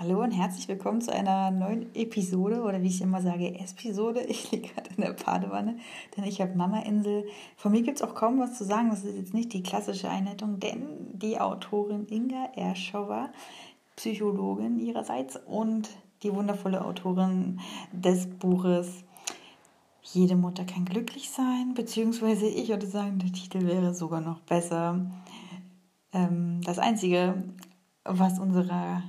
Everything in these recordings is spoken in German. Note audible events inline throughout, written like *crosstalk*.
Hallo und herzlich willkommen zu einer neuen Episode oder wie ich immer sage, Episode. Ich liege gerade in der Badewanne, denn ich habe Mama-Insel. Von mir gibt es auch kaum was zu sagen. Das ist jetzt nicht die klassische Einleitung, denn die Autorin Inga Erschauer, Psychologin ihrerseits und die wundervolle Autorin des Buches Jede Mutter kann glücklich sein, beziehungsweise ich würde sagen, der Titel wäre sogar noch besser. Ähm, das Einzige, was unserer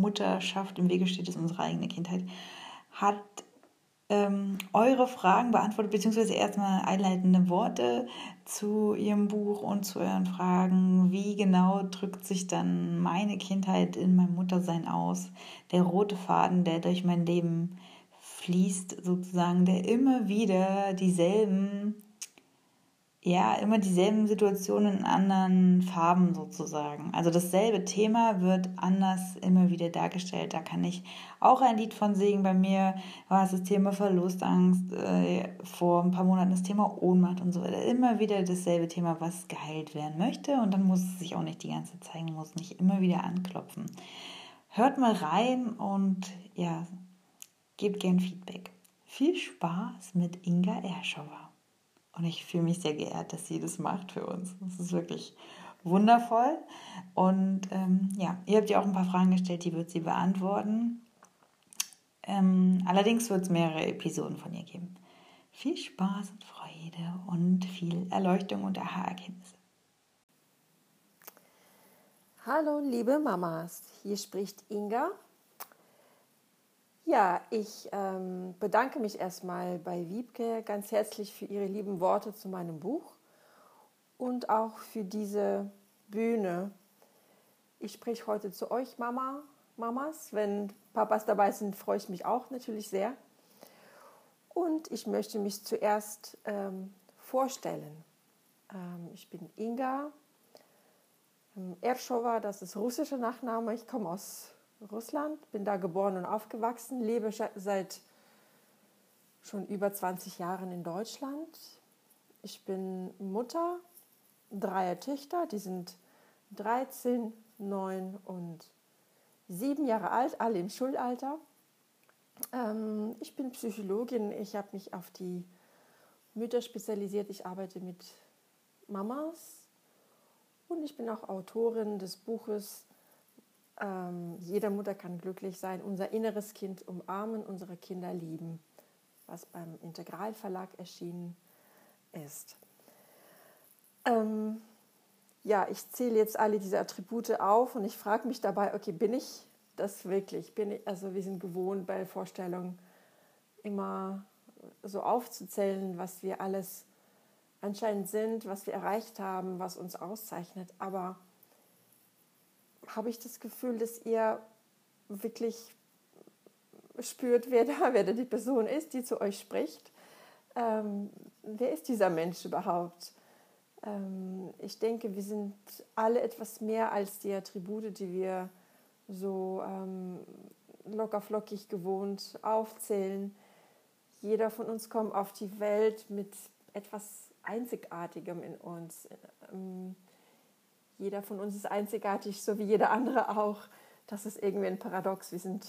Mutterschaft im Wege steht, ist unsere eigene Kindheit, hat ähm, eure Fragen beantwortet, beziehungsweise erstmal einleitende Worte zu ihrem Buch und zu euren Fragen. Wie genau drückt sich dann meine Kindheit in meinem Muttersein aus? Der rote Faden, der durch mein Leben fließt, sozusagen, der immer wieder dieselben ja, immer dieselben Situationen in anderen Farben sozusagen. Also dasselbe Thema wird anders immer wieder dargestellt. Da kann ich auch ein Lied von singen. Bei mir war es das Thema Verlustangst, äh, vor ein paar Monaten das Thema Ohnmacht und so weiter. Immer wieder dasselbe Thema, was geheilt werden möchte. Und dann muss es sich auch nicht die ganze Zeit zeigen, muss nicht immer wieder anklopfen. Hört mal rein und ja, gebt gern Feedback. Viel Spaß mit Inga Erschauer. Und ich fühle mich sehr geehrt, dass sie das macht für uns. Das ist wirklich wundervoll. Und ähm, ja, ihr habt ja auch ein paar Fragen gestellt, die wird sie beantworten. Ähm, allerdings wird es mehrere Episoden von ihr geben. Viel Spaß und Freude und viel Erleuchtung und Aha-Erkenntnisse. Hallo, liebe Mamas. Hier spricht Inga ja, ich ähm, bedanke mich erstmal bei Wiebke ganz herzlich für ihre lieben Worte zu meinem Buch und auch für diese Bühne. Ich spreche heute zu euch, Mama, Mamas. Wenn Papas dabei sind, freue ich mich auch natürlich sehr. Und ich möchte mich zuerst ähm, vorstellen. Ähm, ich bin Inga ähm, Erschowa, das ist russischer Nachname. Ich komme aus Russland, bin da geboren und aufgewachsen, lebe seit schon über 20 Jahren in Deutschland. Ich bin Mutter dreier Töchter, die sind 13, 9 und 7 Jahre alt, alle im Schulalter. Ähm, ich bin Psychologin, ich habe mich auf die Mütter spezialisiert, ich arbeite mit Mamas und ich bin auch Autorin des Buches ähm, jede Mutter kann glücklich sein, unser inneres Kind umarmen, unsere Kinder lieben, was beim Integralverlag erschienen ist. Ähm, ja, ich zähle jetzt alle diese Attribute auf und ich frage mich dabei, okay, bin ich das wirklich? Bin ich, also wir sind gewohnt bei Vorstellungen immer so aufzuzählen, was wir alles anscheinend sind, was wir erreicht haben, was uns auszeichnet. Aber habe ich das Gefühl, dass ihr wirklich spürt, wer da, wer da die Person ist, die zu euch spricht. Ähm, wer ist dieser Mensch überhaupt? Ähm, ich denke, wir sind alle etwas mehr als die Attribute, die wir so ähm, lockerflockig gewohnt aufzählen. Jeder von uns kommt auf die Welt mit etwas Einzigartigem in uns. Ähm, jeder von uns ist einzigartig, so wie jeder andere auch. Das ist irgendwie ein Paradox. Wir sind,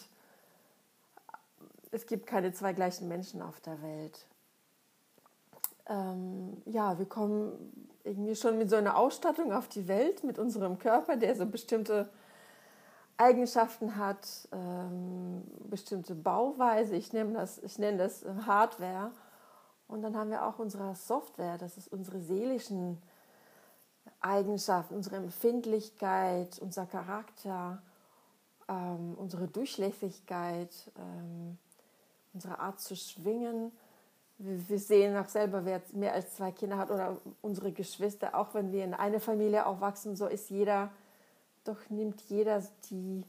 es gibt keine zwei gleichen Menschen auf der Welt. Ähm, ja, wir kommen irgendwie schon mit so einer Ausstattung auf die Welt, mit unserem Körper, der so bestimmte Eigenschaften hat, ähm, bestimmte Bauweise. Ich nenne, das, ich nenne das Hardware. Und dann haben wir auch unsere Software, das ist unsere seelischen Eigenschaften, unsere Empfindlichkeit, unser Charakter, ähm, unsere Durchlässigkeit, ähm, unsere Art zu schwingen. Wir, wir sehen auch selber, wer mehr als zwei Kinder hat oder unsere Geschwister, auch wenn wir in einer Familie aufwachsen, so ist jeder, doch nimmt jeder die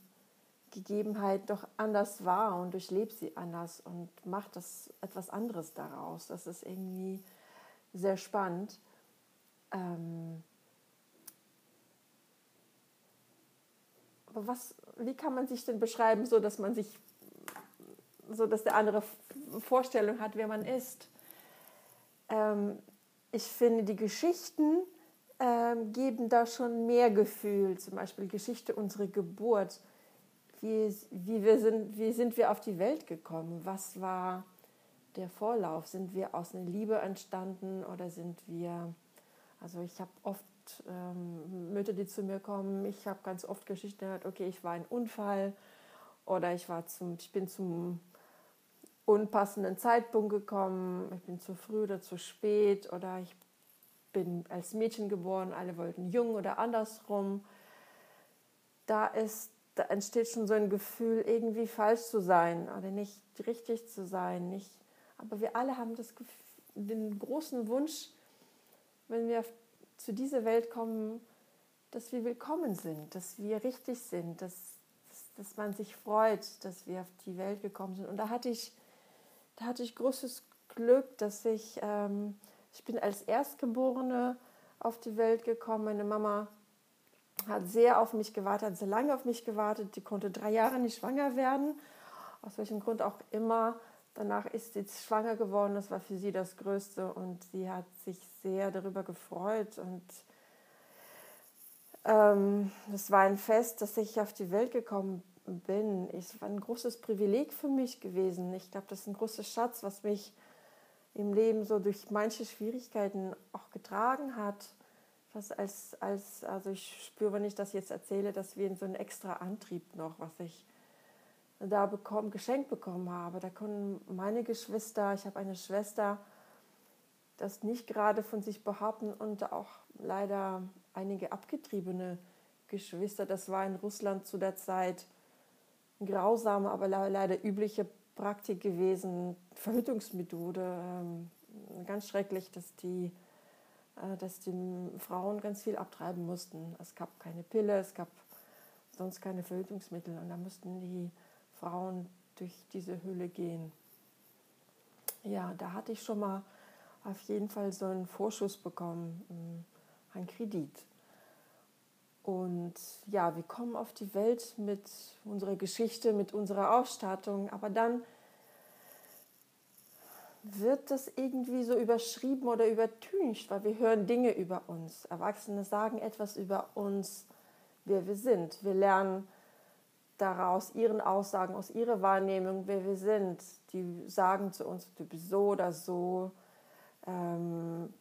Gegebenheit doch anders wahr und durchlebt sie anders und macht das etwas anderes daraus. Das ist irgendwie sehr spannend. Ähm, was, wie kann man sich denn beschreiben, so dass man sich, so dass der andere Vorstellung hat, wer man ist? Ähm, ich finde, die Geschichten ähm, geben da schon mehr Gefühl. Zum Beispiel Geschichte unserer Geburt wie, wie, wir sind, wie sind wir auf die Welt gekommen? Was war der Vorlauf? Sind wir aus einer Liebe entstanden oder sind wir, also ich habe oft ähm, Mütter, die zu mir kommen, ich habe ganz oft Geschichten gehört, okay, ich war ein Unfall oder ich, war zum, ich bin zum unpassenden Zeitpunkt gekommen, ich bin zu früh oder zu spät oder ich bin als Mädchen geboren, alle wollten jung oder andersrum. Da, ist, da entsteht schon so ein Gefühl, irgendwie falsch zu sein oder nicht richtig zu sein. Nicht, aber wir alle haben das, den großen Wunsch, wenn wir zu dieser Welt kommen, dass wir willkommen sind, dass wir richtig sind, dass, dass, dass man sich freut, dass wir auf die Welt gekommen sind. Und da hatte ich, da hatte ich großes Glück, dass ich ähm, ich bin als Erstgeborene auf die Welt gekommen. Meine Mama hat sehr auf mich gewartet, hat sehr lange auf mich gewartet. Die konnte drei Jahre nicht schwanger werden, aus welchem Grund auch immer. Danach ist sie schwanger geworden, das war für sie das Größte und sie hat sich sehr darüber gefreut. Und ähm, das war ein Fest, dass ich auf die Welt gekommen bin. Es war ein großes Privileg für mich gewesen. Ich glaube, das ist ein großer Schatz, was mich im Leben so durch manche Schwierigkeiten auch getragen hat. Was als, als, also ich spüre, wenn ich das jetzt erzähle, dass wir so einen extra Antrieb noch, was ich da bekommen, geschenkt bekommen habe. Da können meine Geschwister, ich habe eine Schwester, das nicht gerade von sich behaupten und auch leider einige abgetriebene Geschwister. Das war in Russland zu der Zeit grausame, aber leider übliche Praktik gewesen, Verhütungsmethode, ähm, ganz schrecklich, dass die, äh, dass die Frauen ganz viel abtreiben mussten. Es gab keine Pille, es gab sonst keine Verhütungsmittel und da mussten die Frauen durch diese Höhle gehen. Ja, da hatte ich schon mal auf jeden Fall so einen Vorschuss bekommen, mm, einen Kredit. Und ja, wir kommen auf die Welt mit unserer Geschichte, mit unserer Ausstattung, aber dann wird das irgendwie so überschrieben oder übertüncht, weil wir hören Dinge über uns. Erwachsene sagen etwas über uns, wer wir sind. Wir lernen daraus ihren Aussagen, aus ihrer Wahrnehmung, wer wir sind. Die sagen zu uns, du bist so oder so. Ähm,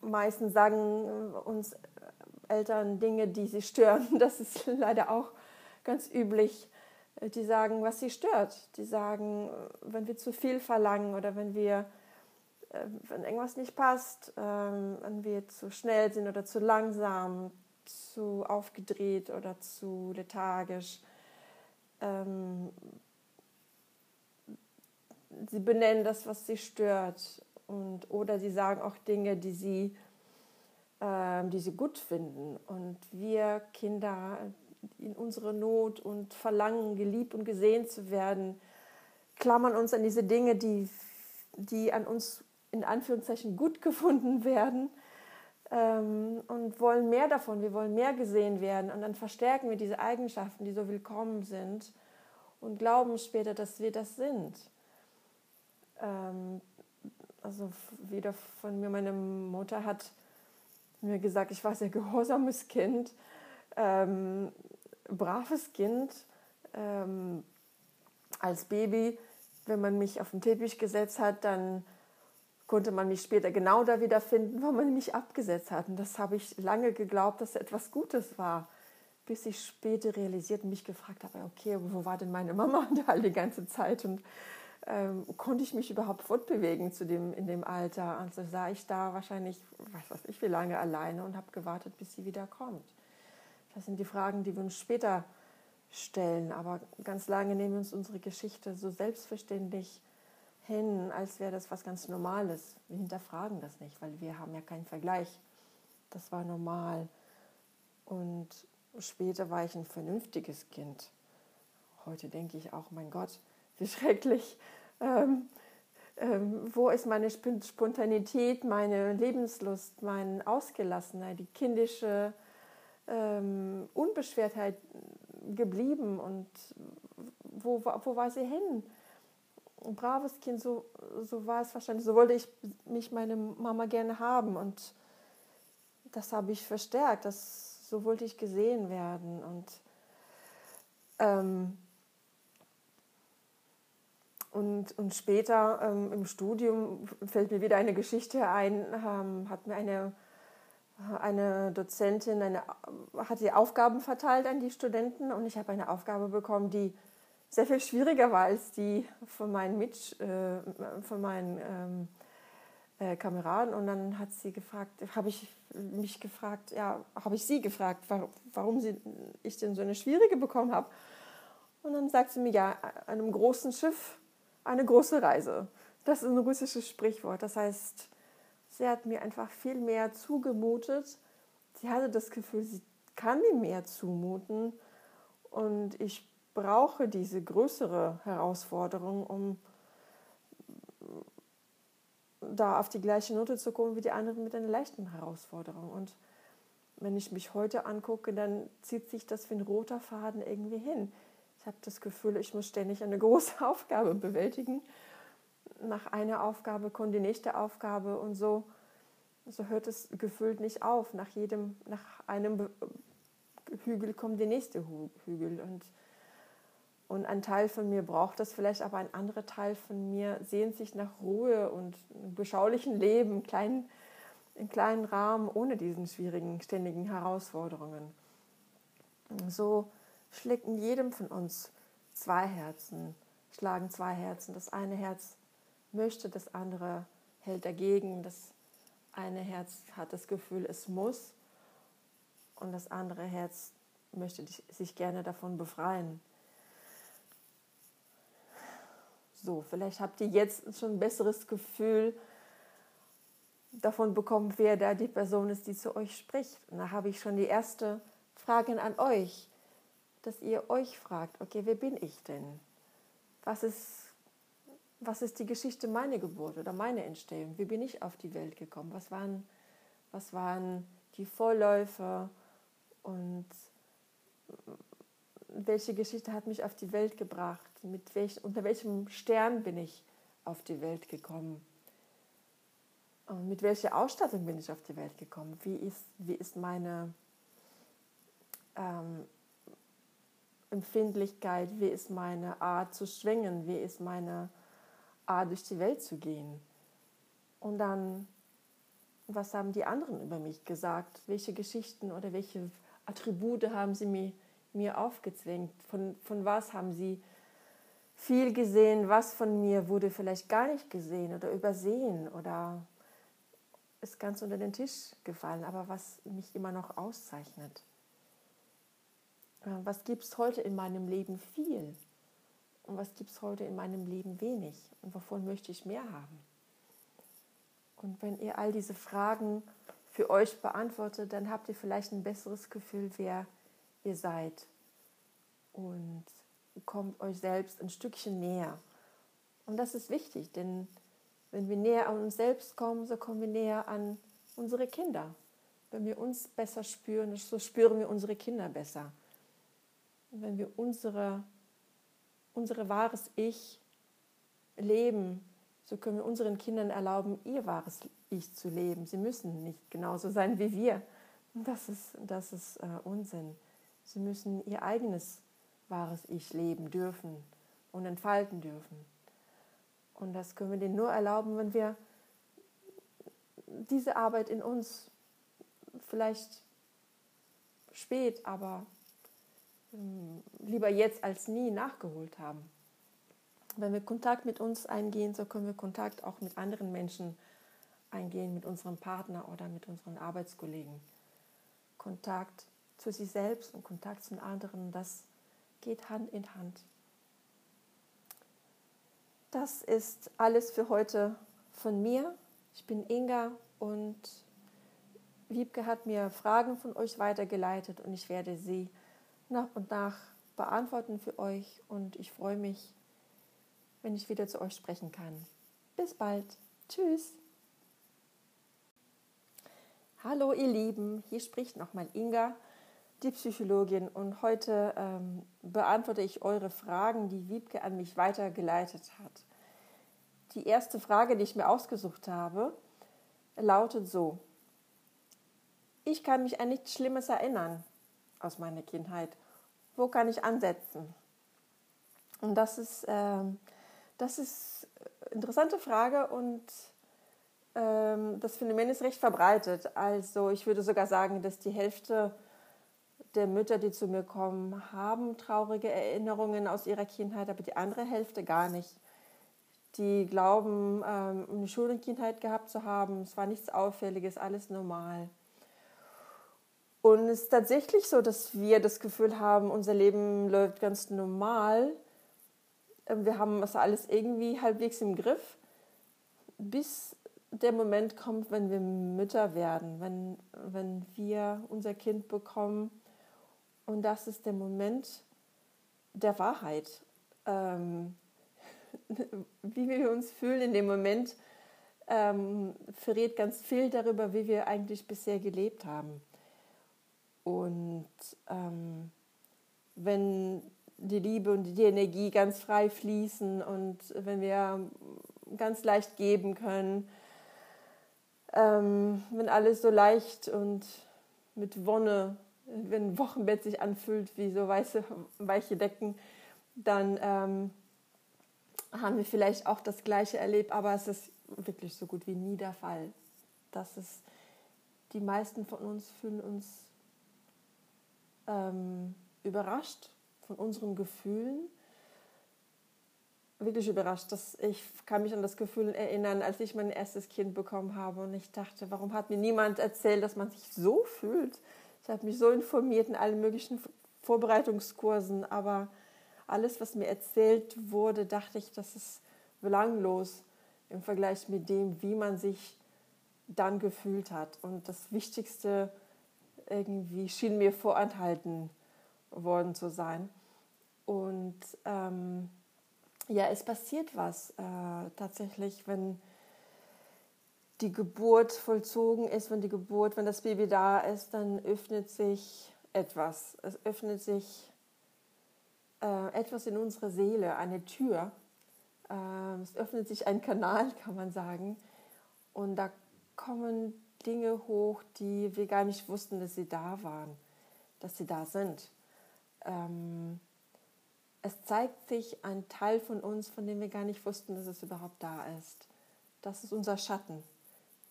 meistens sagen uns Eltern Dinge, die sie stören. *laughs* Das ist leider auch ganz üblich. Die sagen, was sie stört. Die sagen, wenn wir zu viel verlangen oder wenn wir, äh, wenn irgendwas nicht passt, ähm, wenn wir zu schnell sind oder zu langsam, zu aufgedreht oder zu lethargisch. Ähm, sie benennen das, was sie stört. Und, oder sie sagen auch Dinge, die sie ähm, die sie gut finden. Und wir Kinder in unserer Not und verlangen, geliebt und gesehen zu werden, klammern uns an diese Dinge, die, die an uns in Anführungszeichen gut *laughs* gefunden werden ähm, und wollen mehr davon. Wir wollen mehr gesehen werden. Und dann verstärken wir diese Eigenschaften, die so willkommen sind und glauben später, dass wir das sind. Ähm, also wieder von mir, meine Mutter hat mir gesagt, ich war sehr gehorsames Kind, ähm, braves Kind. Ähm, als Baby, wenn man mich auf den Teppich gesetzt hat, dann konnte man mich später genau da wiederfinden, wo man mich abgesetzt hat. Und das habe ich lange geglaubt, dass etwas Gutes war, bis ich später realisiert und mich gefragt habe, okay, wo war denn meine Mama *laughs* da die ganze Zeit? Und ähm, konnte ich mich überhaupt fortbewegen zu dem, in dem Alter. Also sah ich da wahrscheinlich, was weiß ich, wie lange alleine und habe gewartet, bis sie wieder kommt. Das sind die Fragen, die wir uns später stellen. Aber ganz lange nehmen wir uns unsere Geschichte so selbstverständlich hin, als wäre das was ganz Normales. Wir hinterfragen das nicht, weil wir haben ja keinen Vergleich. Das war normal. Und später war ich ein vernünftiges Kind. Heute denke ich auch, mein Gott, wie *laughs* schrecklich. Ähm, ähm, wo ist meine Spontanität, meine Lebenslust, meine Ausgelassenheit, die kindische ähm, Unbeschwertheit geblieben und wo, wo war sie hin? Ein braves Kind, so, so war es wahrscheinlich, so wollte ich mich meine Mama gerne haben. Und das habe ich verstärkt, das, so wollte ich gesehen werden. Und Ähm, und, und später ähm, im Studium fällt mir wieder eine Geschichte ein, ähm, hat mir eine, eine Dozentin eine, hat die Aufgaben verteilt an die Studenten. Und ich habe eine Aufgabe bekommen, die sehr viel schwieriger war als die von meinen, Mitsch, äh, von meinen ähm, äh, Kameraden. Und dann hat sie gefragt, habe ich mich gefragt, ja, habe ich sie gefragt, warum sie, ich denn so eine schwierige bekommen habe. Und dann sagt sie mir, ja, einem großen Schiff eine große Reise. Das ist ein russisches Sprichwort. Das heißt, sie hat mir einfach viel mehr zugemutet. Sie hatte das Gefühl, sie kann mir mehr zumuten. Und ich brauche diese größere Herausforderung, um da auf die gleiche Note zu kommen wie die anderen mit einer leichten Herausforderung. Und wenn ich mich heute angucke, dann zieht sich das wie ein roter Faden irgendwie hin. Ich habe das Gefühl, ich muss ständig eine große *laughs* Aufgabe bewältigen. Nach einer Aufgabe kommt die nächste Aufgabe und so, so hört es gefühlt nicht auf. Nach jedem, nach einem Hügel kommt der nächste Hügel und und ein Teil von mir braucht das vielleicht, aber ein anderer Teil von mir sehnt sich nach Ruhe und beschaulichen Leben, kleinen, in kleinen Rahmen, ohne diesen schwierigen, ständigen Herausforderungen. So schlägt in jedem von uns zwei Herzen, schlagen zwei Herzen. Das eine Herz möchte, das andere hält dagegen. Das eine Herz hat das Gefühl, es muss. Und das andere Herz möchte sich gerne davon befreien. So, vielleicht habt ihr jetzt schon ein besseres Gefühl davon bekommen, wer da die Person ist, die zu euch spricht. Und da habe ich schon die erste Frage an euch, dass ihr euch fragt, okay, wer bin ich denn? Was ist, was ist die Geschichte meiner Geburt oder meiner Entstehung? Wie bin ich auf die Welt gekommen? Was waren, was waren die Vorläufer und welche Geschichte hat mich auf die Welt gebracht? Mit welch, unter welchem Stern bin ich auf die Welt gekommen? Und mit welcher Ausstattung bin ich auf die Welt gekommen? Wie ist, wie ist meine ähm, Empfindlichkeit? Wie ist meine Art zu schwingen? Wie ist meine Art durch die Welt zu gehen? Und dann, was haben die anderen über mich gesagt? Welche Geschichten oder welche Attribute haben sie mir mir aufgezwängt? Von, von was haben Sie viel gesehen? Was von mir wurde vielleicht gar nicht gesehen oder übersehen oder ist ganz unter den Tisch gefallen, aber was mich immer noch auszeichnet? Äh, was gibt es heute in meinem Leben viel? Und was gibt es heute in meinem Leben wenig? Und wovon möchte ich mehr haben? Und wenn ihr all diese Fragen für euch beantwortet, dann habt ihr vielleicht ein besseres Gefühl, wer ihr seid und kommt euch selbst ein Stückchen näher. Und das ist wichtig, denn wenn wir näher an uns selbst kommen, so kommen wir näher an unsere Kinder. Wenn wir uns besser spüren, so spüren wir unsere Kinder besser. Und wenn wir unsere, unsere wahres Ich leben, so können wir unseren Kindern erlauben, ihr wahres Ich zu leben. Sie müssen nicht genauso sein wie wir. Das ist, das ist äh, Unsinn. Sie müssen ihr eigenes wahres Ich leben dürfen und entfalten dürfen. Und das können wir denen nur erlauben, wenn wir diese Arbeit in uns vielleicht spät, aber hm, lieber jetzt als nie nachgeholt haben. Wenn wir Kontakt mit uns eingehen, so können wir Kontakt auch mit anderen Menschen eingehen, mit unserem Partner oder mit unseren Arbeitskollegen. Kontakt zu sich selbst und Kontakt zu anderen, das geht Hand in Hand. Das ist alles für heute von mir. Ich bin Inga und Wiebke hat mir Fragen von euch weitergeleitet und ich werde sie nach und nach beantworten für euch und ich freue mich, wenn ich wieder zu euch sprechen kann. Bis bald. Tschüss. Hallo ihr Lieben, hier spricht nochmal Inga die Psychologin und heute ähm, beantworte ich eure Fragen, die Wiebke an mich weitergeleitet hat. Die erste Frage, die ich mir ausgesucht habe, lautet so. Ich kann mich an nichts Schlimmes erinnern aus meiner Kindheit. wo kann ich ansetzen? Und das ist, ähm, das ist eine interessante Frage und ähm, das Phänomen ist recht verbreitet. Also ich würde sogar sagen, dass die Hälfte der Mütter, die zu mir kommen, haben traurige Erinnerungen aus ihrer Kindheit, aber die andere Hälfte gar nicht. Die glauben, ähm, eine schöne Kindheit gehabt zu haben. Es war nichts Auffälliges, alles normal. Und es ist tatsächlich so, dass wir das Gefühl haben, unser Leben läuft ganz normal. Ähm, wir haben das alles irgendwie halbwegs im Griff, bis der Moment kommt, wenn wir Mütter werden, wenn, wenn wir unser Kind bekommen. Und das ist der Moment der Wahrheit. Ähm, *laughs* wie wir uns fühlen in dem Moment, ähm, verrät ganz viel darüber, wie wir eigentlich bisher gelebt haben. Und ähm, wenn die Liebe und die Energie ganz frei fließen und wenn wir ganz leicht geben können, ähm, wenn alles so leicht und mit Wonne, wenn ein Wochenbett sich anfühlt wie so weiße, weiche Decken, dann ähm, haben wir vielleicht auch das Gleiche erlebt, aber es ist wirklich so gut wie nie der Fall. Das ist, die meisten von uns fühlen uns ähm, überrascht von unseren Gefühlen. Wirklich überrascht. Dass ich kann mich an das Gefühl erinnern, als ich mein erstes Kind bekommen habe und ich dachte, warum hat mir niemand erzählt, dass man sich so fühlt? Ich habe mich so informiert in allen möglichen Vorbereitungskursen, aber alles, was mir erzählt wurde, dachte ich, das ist belanglos im Vergleich mit dem, wie man sich dann gefühlt hat. Und das Wichtigste irgendwie schien mir vorenthalten worden zu sein. Und ähm, ja, es passiert was äh, tatsächlich, wenn die Geburt vollzogen ist, wenn die Geburt, wenn das Baby da ist, dann öffnet sich etwas. Es öffnet sich äh, etwas in unserer Seele, eine Tür. Äh, es öffnet sich ein Kanal, *laughs* kann man sagen. Und da kommen Dinge hoch, die wir gar nicht wussten, dass sie da waren, dass sie da sind. Ähm, es zeigt sich ein Teil von uns, von dem wir gar nicht wussten, dass es überhaupt da ist. Das ist unser Schatten.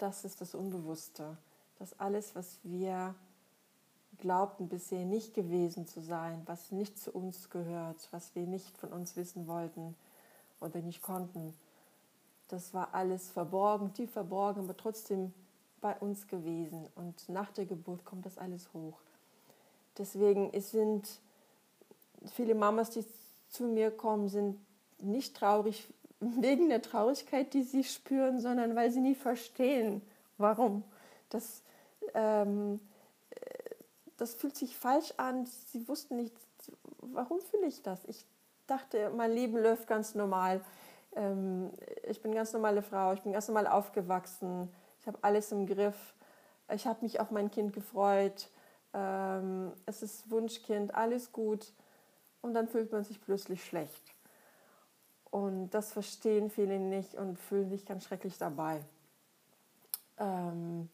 Das ist das Unbewusste. Das alles, was wir glaubten bisher nicht gewesen zu sein, was nicht zu uns gehört, was wir nicht von uns wissen wollten oder nicht konnten. Das war alles verborgen, tief verborgen, aber trotzdem bei uns gewesen. Und nach der Geburt kommt das alles hoch. Deswegen sind viele Mamas, die zu mir kommen, sind nicht traurig wegen der Traurigkeit, die sie spüren, sondern weil sie nie verstehen, warum. Das, ähm, das fühlt sich falsch an. Sie wussten nicht, warum fühle ich das. Ich dachte, mein Leben läuft ganz normal. Ähm, ich bin ganz normale Frau, ich bin ganz normal aufgewachsen ich habe alles im Griff. Ich habe mich auf mein Kind gefreut. Ähm, es ist Wunschkind, alles gut. Und dann fühlt man sich plötzlich schlecht. Und das verstehen viele nicht und fühlen sich ganz schrecklich dabei. Ähm,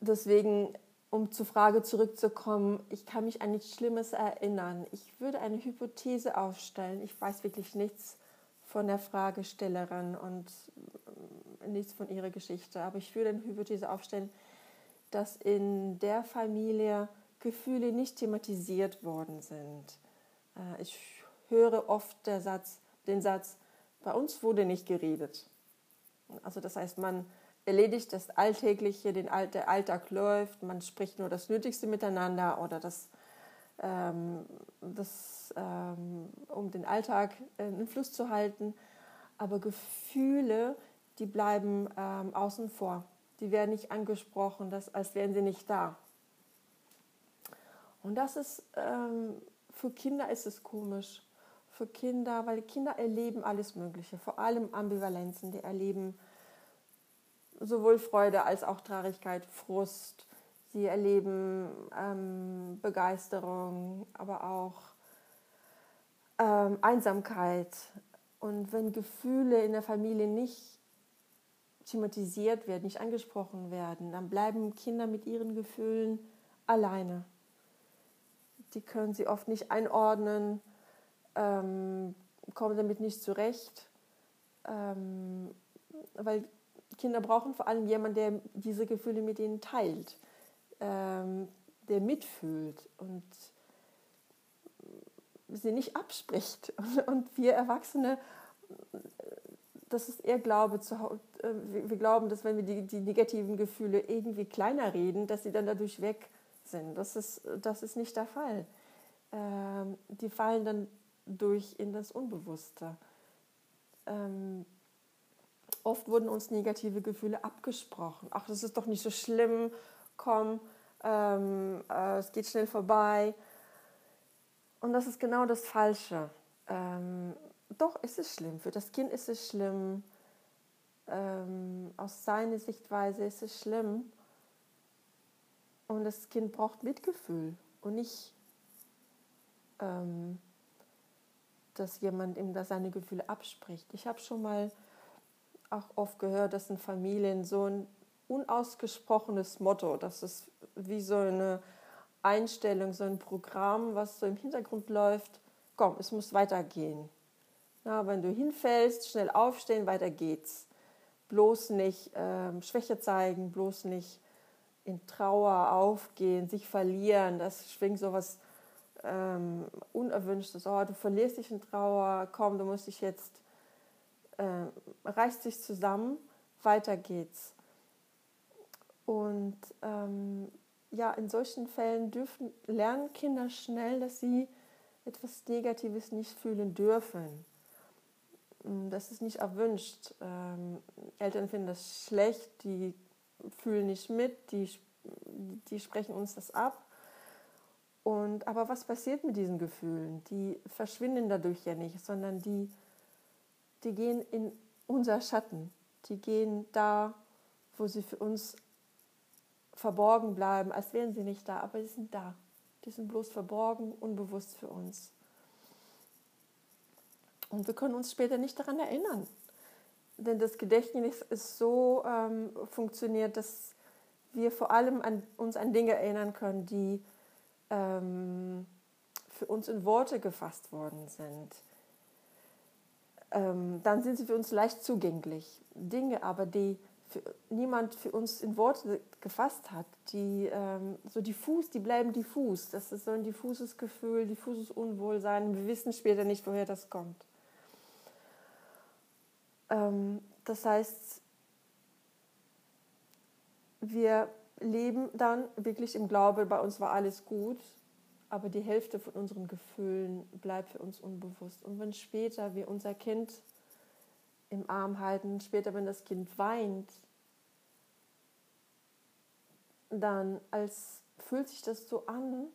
deswegen, um zur Frage zurückzukommen, ich kann mich an nichts Schlimmes erinnern. Ich würde eine Hypothese aufstellen. Ich weiß wirklich nichts von der Fragestellerin und nichts von ihrer Geschichte, aber ich würde eine Hypothese aufstellen, dass in der Familie Gefühle nicht thematisiert worden sind. Äh, ich höre oft Satz, den Satz, bei uns wurde nicht geredet. Also das heißt, man erledigt das Alltägliche, den All der Alltag läuft, man spricht nur das Nötigste miteinander oder das, ähm, das ähm, um den Alltag in Fluss zu halten. Aber Gefühle die bleiben ähm, außen vor. Die werden nicht angesprochen, das, als wären sie nicht da. Und das ist, ähm, für Kinder ist es komisch. Für Kinder, weil Kinder erleben alles Mögliche, vor allem Ambivalenzen. Die erleben sowohl Freude als auch Traurigkeit, Frust. Sie erleben ähm, Begeisterung, aber auch ähm, Einsamkeit. Und wenn Gefühle in der Familie nicht thematisiert werden, nicht angesprochen werden, dann bleiben Kinder mit ihren Gefühlen alleine. die können sie oft nicht einordnen, ähm, kommen damit nicht zurecht, ähm, weil Kinder brauchen vor allem jemanden, der diese Gefühle mit ihnen teilt, ähm, der mitfühlt und sie nicht abspricht. *laughs* Und wir Erwachsene, das ist eher Glaube, äh, wir glauben, dass wenn wir die, die negativen Gefühle irgendwie kleiner reden, dass sie dann dadurch weg sind. Das ist, das ist nicht der Fall. Ähm, die fallen dann durch in das Unbewusste. Ähm, oft wurden uns negative Gefühle abgesprochen. Ach, das ist doch nicht so schlimm, komm, ähm, äh, es geht schnell vorbei. Und das ist genau das Falsche. Ähm, doch, ist es schlimm. Für das Kind ist es schlimm. Ähm, aus seiner Sichtweise ist es schlimm. Und das Kind braucht Mitgefühl und nicht, ähm, dass jemand ihm da seine Gefühle abspricht. Ich habe schon mal auch oft gehört, dass in Familien so ein unausgesprochenes Motto, das ist wie so eine Einstellung, so ein Programm, was so im Hintergrund läuft. Komm, es muss weitergehen. Na, wenn du hinfällst, schnell aufstehen, weiter geht's. Bloß nicht ähm, Schwäche zeigen, bloß nicht in Trauer aufgehen, sich verlieren. Das schwingt so was ähm, Unerwünschtes. Oh, du verlierst dich in Trauer, komm, du musst dich jetzt, äh, reißt dich zusammen, weiter geht's. Und ähm, ja, in solchen Fällen dürfen, lernen Kinder schnell, dass sie etwas Negatives nicht fühlen dürfen. Mm, das ist nicht erwünscht. Ähm, Eltern finden das schlecht, die fühlen nicht mit, die, die sprechen uns das ab. Und, aber was passiert mit diesen Gefühlen? Die verschwinden dadurch ja nicht, sondern die, die gehen in unser Schatten. Die gehen da, wo sie für uns verborgen bleiben, als wären sie nicht da, aber sie sind da. Die sind bloß verborgen, unbewusst für uns. Und wir können uns später nicht daran erinnern. Denn das Gedächtnis ist so ähm, funktioniert, dass wir vor allem an, uns an Dinge erinnern können, die ähm, für uns in Worte gefasst worden sind. Ähm, dann sind sie für uns leicht zugänglich. Dinge aber, die für, niemand für uns in Worte gefasst hat, die ähm, so diffus, die bleiben diffus. Das ist so ein diffuses Gefühl, diffuses Unwohlsein. Wir wissen später nicht, woher das kommt. Ähm, das heißt, wir leben dann wirklich im Glaube, bei uns war alles gut, aber die Hälfte von unseren Gefühlen bleibt für uns unbewusst. Und wenn später wir unser Kind im Arm halten, später, wenn das Kind weint, dann als fühlt sich das so an,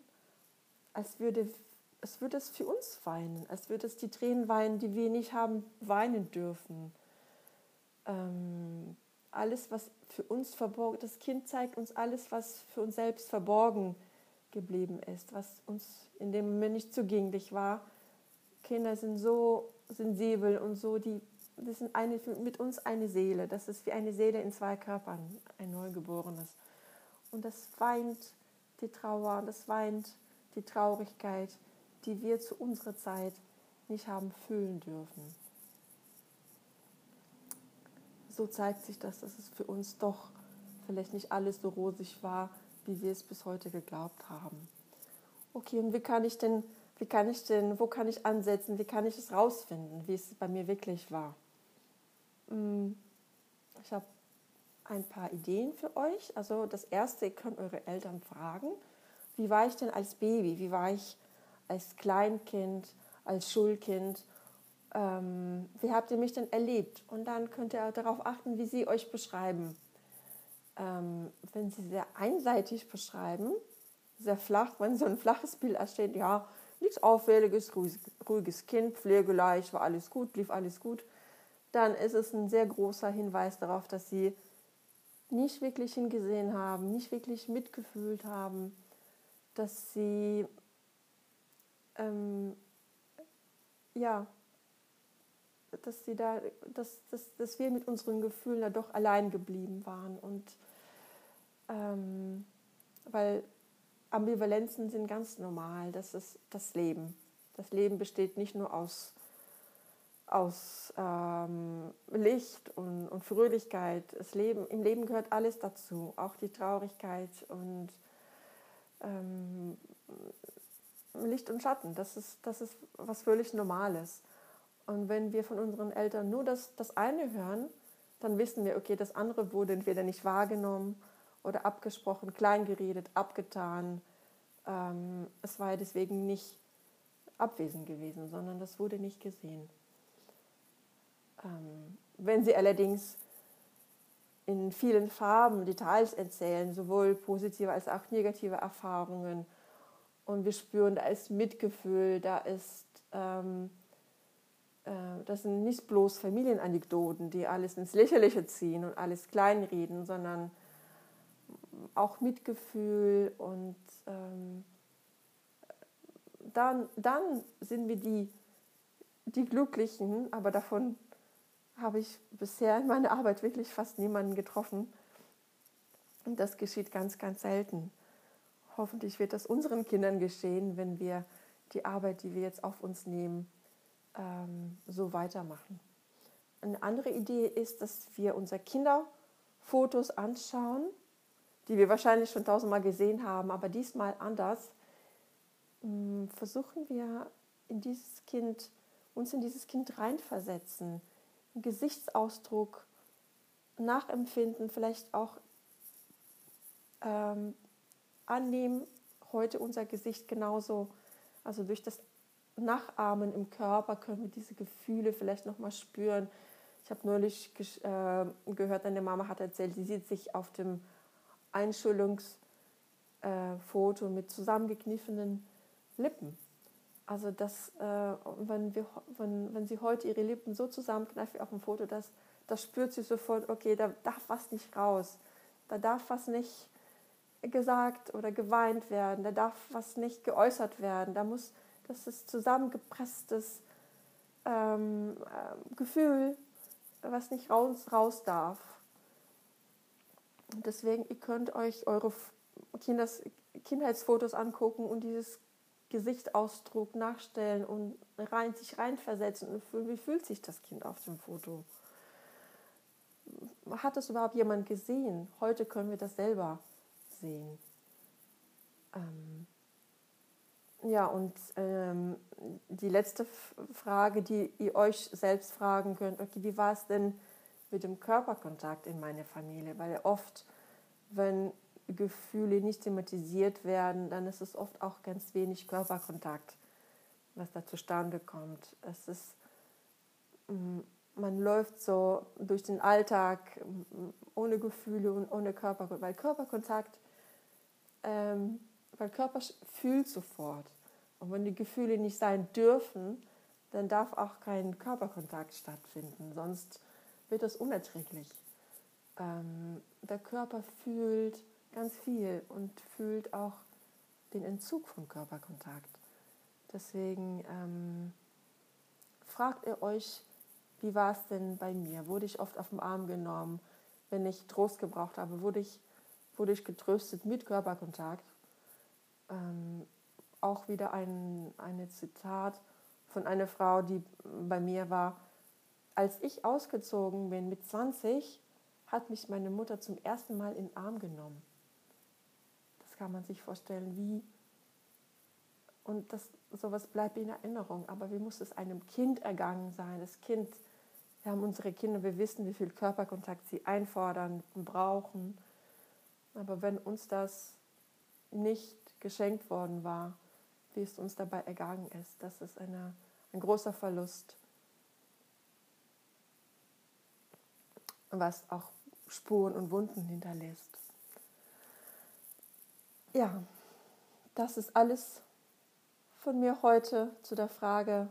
als würde es würde es für uns weinen, als würde es die Tränen weinen, die wir nicht haben weinen dürfen. Ähm, alles, was für uns verborgen, das Kind zeigt uns alles, was für uns selbst verborgen geblieben ist, was uns in dem Moment nicht zugänglich war. Kinder sind so sensibel und so, die, das sind eine, mit uns eine Seele. Das ist wie eine Seele in zwei Körpern, ein Neugeborenes. Und das weint die Trauer, das weint die Traurigkeit, die wir zu unserer Zeit nicht haben fühlen dürfen. So zeigt sich das, dass es für uns doch vielleicht nicht alles so rosig war, wie wir es bis heute geglaubt haben. Okay, und wie kann ich denn, wie kann ich denn, wo kann ich ansetzen, wie kann ich es rausfinden, wie es bei mir wirklich war? Hm, ich habe ein paar Ideen für euch. Also das erste, ihr könnt eure Eltern fragen, wie war ich denn als Baby, wie war ich als Kleinkind, als Schulkind, ähm, wie habt ihr mich denn erlebt? Und dann könnt ihr darauf achten, wie sie euch beschreiben. Ähm, wenn sie sehr einseitig beschreiben, sehr flach, wenn so ein flaches Bild ersteht, ja, nichts Auffälliges, ruhiges Kind, pflegeleicht, war alles gut, lief alles gut, dann ist es ein sehr großer Hinweis darauf, dass sie nicht wirklich hingesehen haben, nicht wirklich mitgefühlt haben, dass sie ähm, ja, dass sie da, dass, dass, dass wir mit unseren Gefühlen da doch allein geblieben waren und ähm, weil Ambivalenzen sind ganz normal. Das ist das Leben. Das Leben besteht nicht nur aus, aus ähm, Licht und, und Fröhlichkeit. Das Leben, Im Leben gehört alles dazu, auch die Traurigkeit und ähm, Licht und Schatten. Das ist, das ist was völlig Normales. Und wenn wir von unseren Eltern nur das, das eine hören, dann wissen wir, okay, das andere wurde entweder nicht wahrgenommen oder abgesprochen, kleingeredet, abgetan. Ähm, es war deswegen nicht abwesend gewesen, sondern das wurde nicht gesehen. Ähm, wenn sie allerdings in vielen Farben Details erzählen, sowohl positive als auch negative Erfahrungen, und wir spüren, da ist Mitgefühl, da ist, ähm, äh, das sind nicht bloß Familienanekdoten, die alles ins Lächerliche ziehen und alles kleinreden, sondern auch Mitgefühl und ähm, dann, dann sind wir die, die Glücklichen, aber davon habe ich bisher in meiner Arbeit wirklich fast niemanden getroffen. Und das geschieht ganz, ganz selten. Hoffentlich wird das unseren Kindern geschehen, wenn wir die Arbeit, die wir jetzt auf uns nehmen, ähm, so weitermachen. Eine andere Idee ist, dass wir unsere Kinderfotos anschauen, die wir wahrscheinlich schon tausendmal gesehen haben, aber diesmal anders hm, versuchen wir in dieses Kind, uns in dieses Kind reinversetzen, Gesichtsausdruck nachempfinden, vielleicht auch ähm, annehmen, heute unser Gesicht genauso, also durch das Nachahmen im Körper können wir diese Gefühle vielleicht nochmal spüren. Ich habe neulich äh, gehört, eine Mama hat erzählt, sie sieht sich auf dem Einschulungsfoto äh, mit zusammengekniffenen Lippen. Also das, äh, wenn, wir, wenn, wenn sie heute ihre Lippen so zusammenkneift wie auf dem Foto, das, das spürt sie sofort, okay, da darf was nicht raus, da darf was nicht gesagt oder geweint werden, da darf was nicht geäußert werden, da muss, das ist zusammengepresstes ähm, äh, Gefühl, was nicht raus, raus darf. Deswegen, ihr könnt euch eure Kinders, Kindheitsfotos angucken und dieses Gesichtsausdruck nachstellen und rein, sich reinversetzen und fühlen, wie fühlt sich das Kind auf dem Foto. Hat das überhaupt jemand gesehen? Heute können wir das selber sehen. Ähm, ja, und ähm, die letzte Frage, die ihr euch selbst fragen könnt, okay, wie war es denn mit dem Körperkontakt in meiner Familie? Weil oft, wenn Gefühle nicht thematisiert werden, dann ist es oft auch ganz wenig Körperkontakt, was da zustande kommt. Es ist, mm, man läuft so durch den Alltag mm, ohne Gefühle und ohne Körperkontakt, weil Körperkontakt, ähm, weil Körper fühlt sofort. Und wenn die Gefühle nicht sein dürfen, dann darf auch kein Körperkontakt stattfinden, sonst wird das unerträglich. Ähm, der Körper fühlt, ganz viel und fühlt auch den Entzug von Körperkontakt. Deswegen ähm, fragt ihr euch, wie war es denn bei mir? Wurde ich oft auf den Arm genommen, wenn ich Trost gebraucht habe? Wurde ich, wurde ich getröstet mit Körperkontakt? Ähm, auch wieder ein eine Zitat von einer Frau, die bei mir war. Als ich ausgezogen bin mit 20, hat mich meine Mutter zum ersten Mal in den Arm genommen kann man sich vorstellen, wie. Und das, sowas bleibt in Erinnerung. Aber wie muss es einem Kind ergangen sein? Das Kind, wir haben unsere Kinder, wir wissen, wie viel Körperkontakt sie einfordern, brauchen. Aber wenn uns das nicht geschenkt worden war, wie es uns dabei ergangen ist, das ist eine, ein großer Verlust, was auch Spuren und Wunden hinterlässt. Ja, das ist alles von mir heute zu der Frage,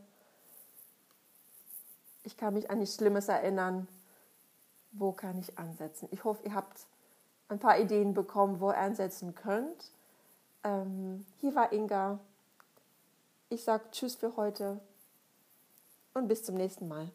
ich kann mich an nichts Schlimmes erinnern, wo kann ich ansetzen? Ich hoffe, ihr habt ein paar Ideen bekommen, wo ihr ansetzen könnt. Ähm, hier war Inga. Ich sage Tschüss für heute und bis zum nächsten Mal.